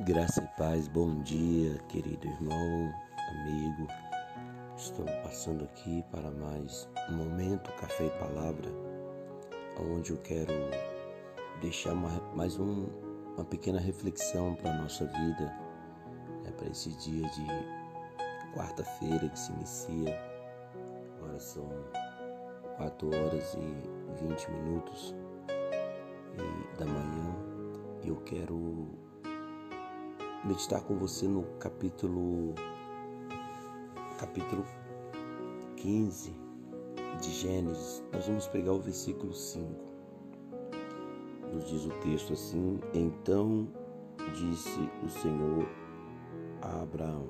Graça e paz, bom dia, querido irmão, amigo. Estou passando aqui para mais um momento Café e Palavra, onde eu quero deixar uma, mais um, uma pequena reflexão para a nossa vida, né, para esse dia de quarta-feira que se inicia. Agora são 4 horas e 20 minutos da manhã. Eu quero meditar com você no capítulo capítulo 15 de Gênesis. Nós vamos pegar o versículo 5. Nos diz o texto assim: Então disse o Senhor a Abraão: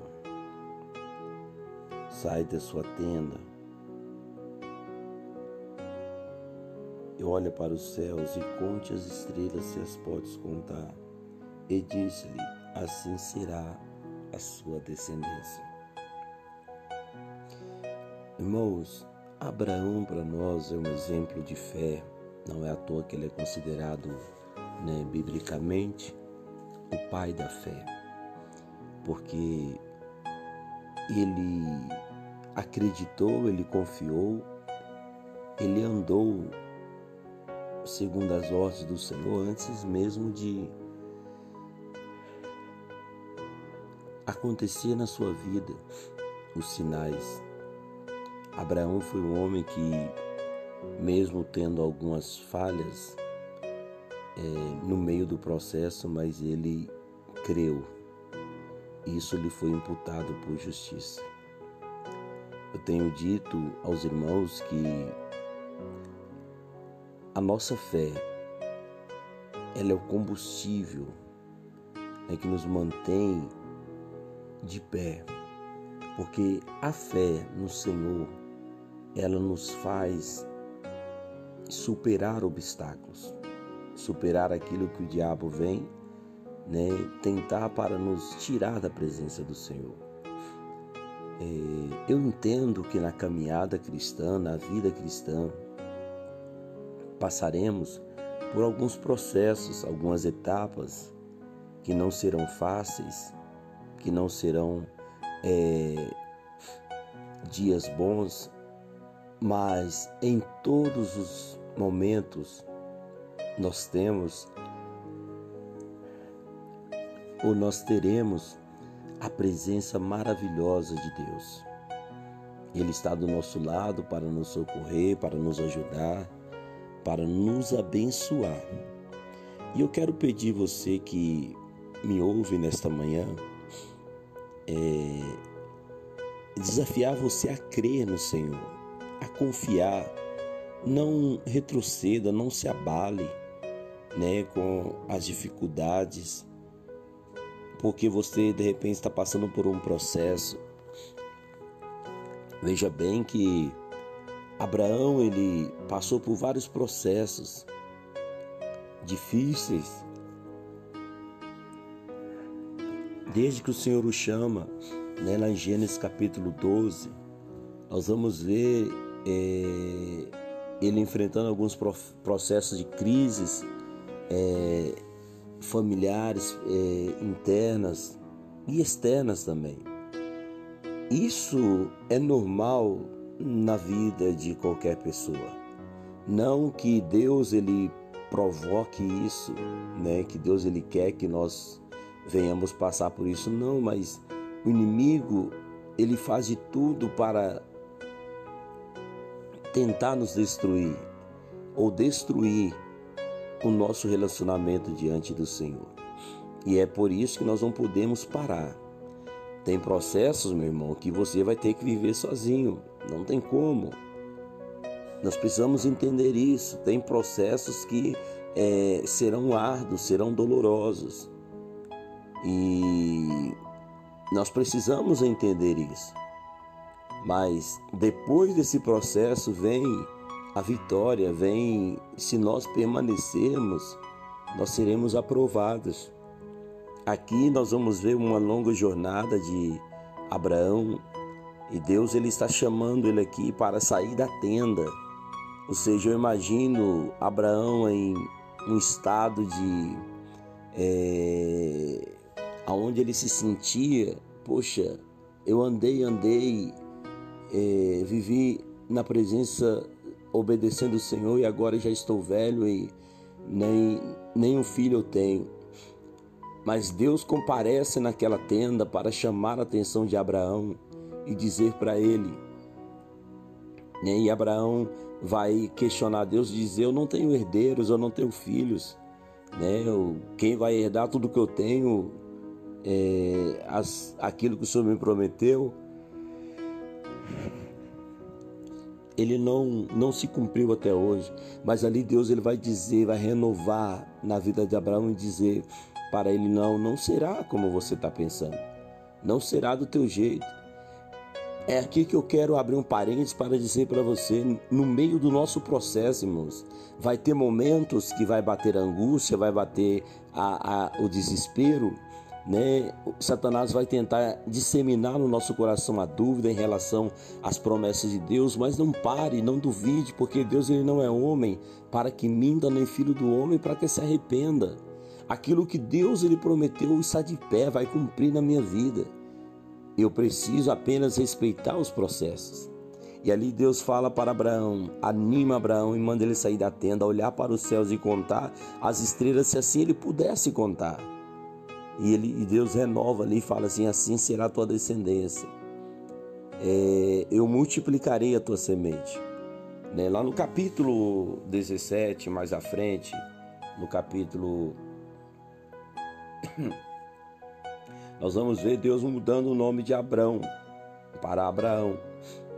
Sai da sua tenda e olha para os céus e conte as estrelas se as podes contar. E disse-lhe: assim será a sua descendência. Irmãos, Abraão para nós é um exemplo de fé, não é à toa que ele é considerado, né, biblicamente, o pai da fé, porque ele acreditou, ele confiou, ele andou segundo as ordens do Senhor antes mesmo de acontecia na sua vida os sinais. Abraão foi um homem que, mesmo tendo algumas falhas é, no meio do processo, mas ele creu. Isso lhe foi imputado por justiça. Eu tenho dito aos irmãos que a nossa fé ela é o combustível é que nos mantém de pé, porque a fé no Senhor, ela nos faz superar obstáculos, superar aquilo que o diabo vem, né, tentar para nos tirar da presença do Senhor. É, eu entendo que na caminhada cristã, na vida cristã, passaremos por alguns processos, algumas etapas que não serão fáceis, que não serão é, dias bons, mas em todos os momentos nós temos ou nós teremos a presença maravilhosa de Deus. Ele está do nosso lado para nos socorrer, para nos ajudar, para nos abençoar. E eu quero pedir você que me ouve nesta manhã, é, desafiar você a crer no Senhor, a confiar, não retroceda, não se abale, né, com as dificuldades, porque você de repente está passando por um processo. Veja bem que Abraão ele passou por vários processos difíceis Desde que o Senhor o chama, né, lá em Gênesis capítulo 12, nós vamos ver é, ele enfrentando alguns processos de crises é, familiares, é, internas e externas também. Isso é normal na vida de qualquer pessoa. Não que Deus ele provoque isso, né? Que Deus ele quer que nós venhamos passar por isso, não, mas o inimigo, ele faz de tudo para tentar nos destruir ou destruir o nosso relacionamento diante do Senhor. E é por isso que nós não podemos parar. Tem processos, meu irmão, que você vai ter que viver sozinho, não tem como. Nós precisamos entender isso. Tem processos que é, serão árduos, serão dolorosos. E nós precisamos entender isso. Mas depois desse processo vem a vitória, vem, se nós permanecermos, nós seremos aprovados. Aqui nós vamos ver uma longa jornada de Abraão e Deus ele está chamando ele aqui para sair da tenda. Ou seja, eu imagino Abraão em um estado de é, aonde ele se sentia, poxa, eu andei, andei, é, vivi na presença, obedecendo o Senhor e agora já estou velho e nem, nem um filho eu tenho. Mas Deus comparece naquela tenda para chamar a atenção de Abraão e dizer para ele. Né? E Abraão vai questionar Deus e dizer: Eu não tenho herdeiros, eu não tenho filhos. Né? Eu, quem vai herdar tudo que eu tenho, é, as, aquilo que o Senhor me prometeu, ele não, não se cumpriu até hoje. Mas ali Deus ele vai dizer, vai renovar na vida de Abraão e dizer: para ele não, não será como você está pensando. Não será do teu jeito. É aqui que eu quero abrir um parênteses para dizer para você, no meio do nosso processo, irmãos, vai ter momentos que vai bater a angústia, vai bater a, a, o desespero, né? Satanás vai tentar disseminar no nosso coração a dúvida em relação às promessas de Deus, mas não pare, não duvide, porque Deus ele não é homem para que minta, nem filho do homem para que se arrependa. Aquilo que Deus ele prometeu está de pé, vai cumprir na minha vida. Eu preciso apenas respeitar os processos. E ali Deus fala para Abraão, anima Abraão e manda ele sair da tenda, olhar para os céus e contar as estrelas, se assim ele pudesse contar. E, ele, e Deus renova ali e fala assim: assim será a tua descendência. É, eu multiplicarei a tua semente. Né? Lá no capítulo 17, mais à frente, no capítulo nós vamos ver Deus mudando o nome de Abrão para Abraão,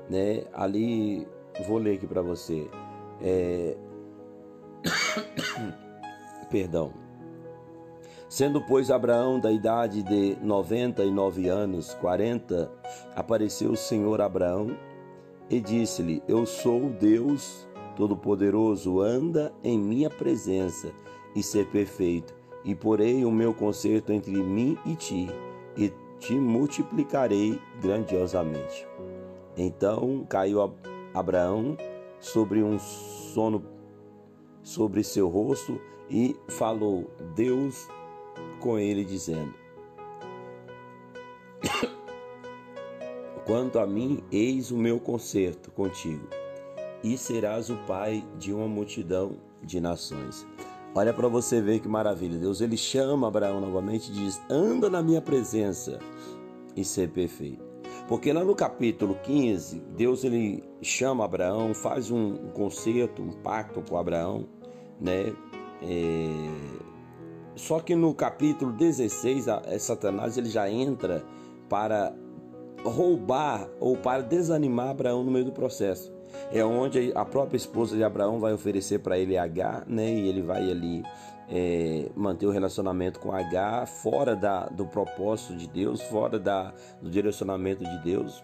né? Ali vou ler aqui para você. É... Perdão. Sendo, pois, Abraão da idade de noventa e nove anos, quarenta, apareceu o Senhor Abraão e disse-lhe: Eu sou Deus Todo-Poderoso, anda em minha presença e ser perfeito e porei o meu conserto entre mim e ti, e te multiplicarei grandiosamente. Então caiu Abraão sobre um sono sobre seu rosto e falou Deus com ele, dizendo: Quanto a mim, eis o meu conserto contigo, e serás o pai de uma multidão de nações. Olha para você ver que maravilha. Deus ele chama Abraão novamente e diz: "Anda na minha presença e ser perfeito". Porque lá no capítulo 15, Deus ele chama Abraão, faz um concerto, um pacto com Abraão, né? É... Só que no capítulo 16, é, Satanás ele já entra para roubar ou para desanimar Abraão no meio do processo é onde a própria esposa de Abraão vai oferecer para ele H, né? E ele vai ali é, manter o relacionamento com H fora da, do propósito de Deus, fora da, do direcionamento de Deus.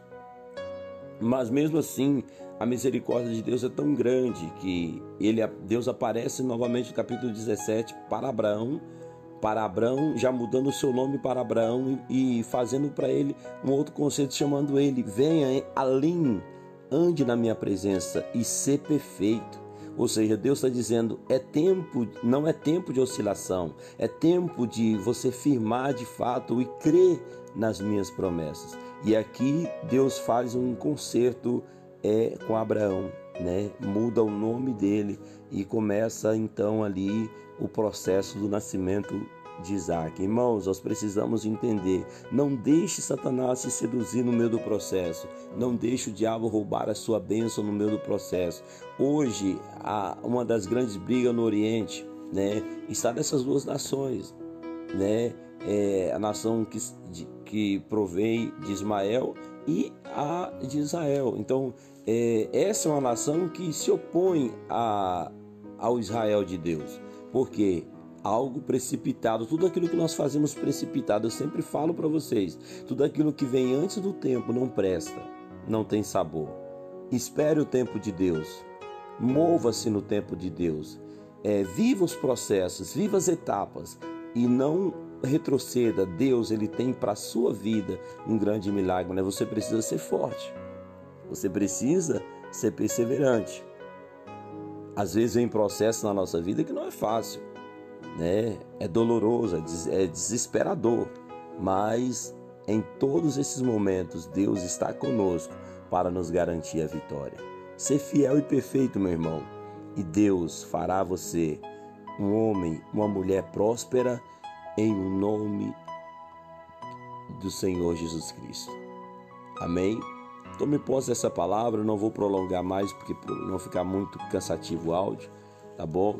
Mas mesmo assim, a misericórdia de Deus é tão grande que ele, Deus aparece novamente no capítulo 17 para Abraão, para Abraão, já mudando o seu nome para Abraão e, fazendo para ele um outro conceito, chamando ele, venha além ande na minha presença e ser perfeito. Ou seja, Deus está dizendo: é tempo, não é tempo de oscilação, é tempo de você firmar de fato e crer nas minhas promessas. E aqui Deus faz um concerto é, com Abraão, né? muda o nome dele e começa então ali o processo do nascimento de Isaac. Irmãos, nós precisamos entender. Não deixe Satanás se seduzir no meio do processo. Não deixe o diabo roubar a sua bênção no meio do processo. Hoje, uma das grandes brigas no Oriente né, está nessas duas nações. Né? É a nação que, de, que provém de Ismael e a de Israel. Então, é, essa é uma nação que se opõe a, ao Israel de Deus. Por quê? algo precipitado, tudo aquilo que nós fazemos precipitado, eu sempre falo para vocês, tudo aquilo que vem antes do tempo não presta, não tem sabor. Espere o tempo de Deus, mova-se no tempo de Deus, é, viva os processos, viva as etapas e não retroceda. Deus ele tem para sua vida um grande milagre, né? Você precisa ser forte, você precisa ser perseverante. Às vezes vem processo na nossa vida que não é fácil né? É doloroso, é, é desesperador. mas em todos esses momentos Deus está conosco para nos garantir a vitória. Ser fiel e perfeito, meu irmão, e Deus fará você um homem, uma mulher próspera em nome do Senhor Jesus Cristo. Amém? Tome posse dessa palavra, não vou prolongar mais porque não ficar muito cansativo o áudio, tá bom?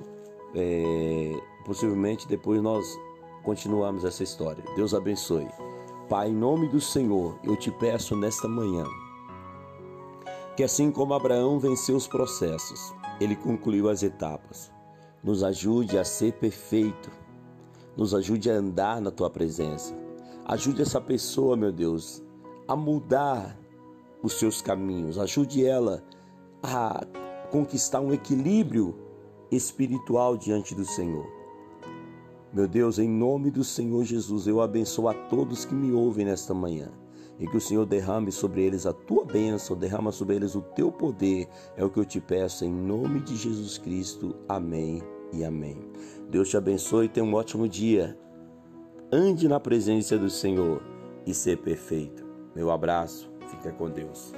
É, possivelmente depois nós continuamos essa história. Deus abençoe. Pai, em nome do Senhor, eu te peço nesta manhã que assim como Abraão venceu os processos, ele concluiu as etapas. Nos ajude a ser perfeito, nos ajude a andar na tua presença. Ajude essa pessoa, meu Deus, a mudar os seus caminhos. Ajude ela a conquistar um equilíbrio espiritual diante do Senhor. Meu Deus, em nome do Senhor Jesus, eu abençoo a todos que me ouvem nesta manhã. E que o Senhor derrame sobre eles a tua bênção, derrama sobre eles o teu poder. É o que eu te peço em nome de Jesus Cristo. Amém e amém. Deus te abençoe e tenha um ótimo dia. Ande na presença do Senhor e ser perfeito. Meu abraço, com Deus.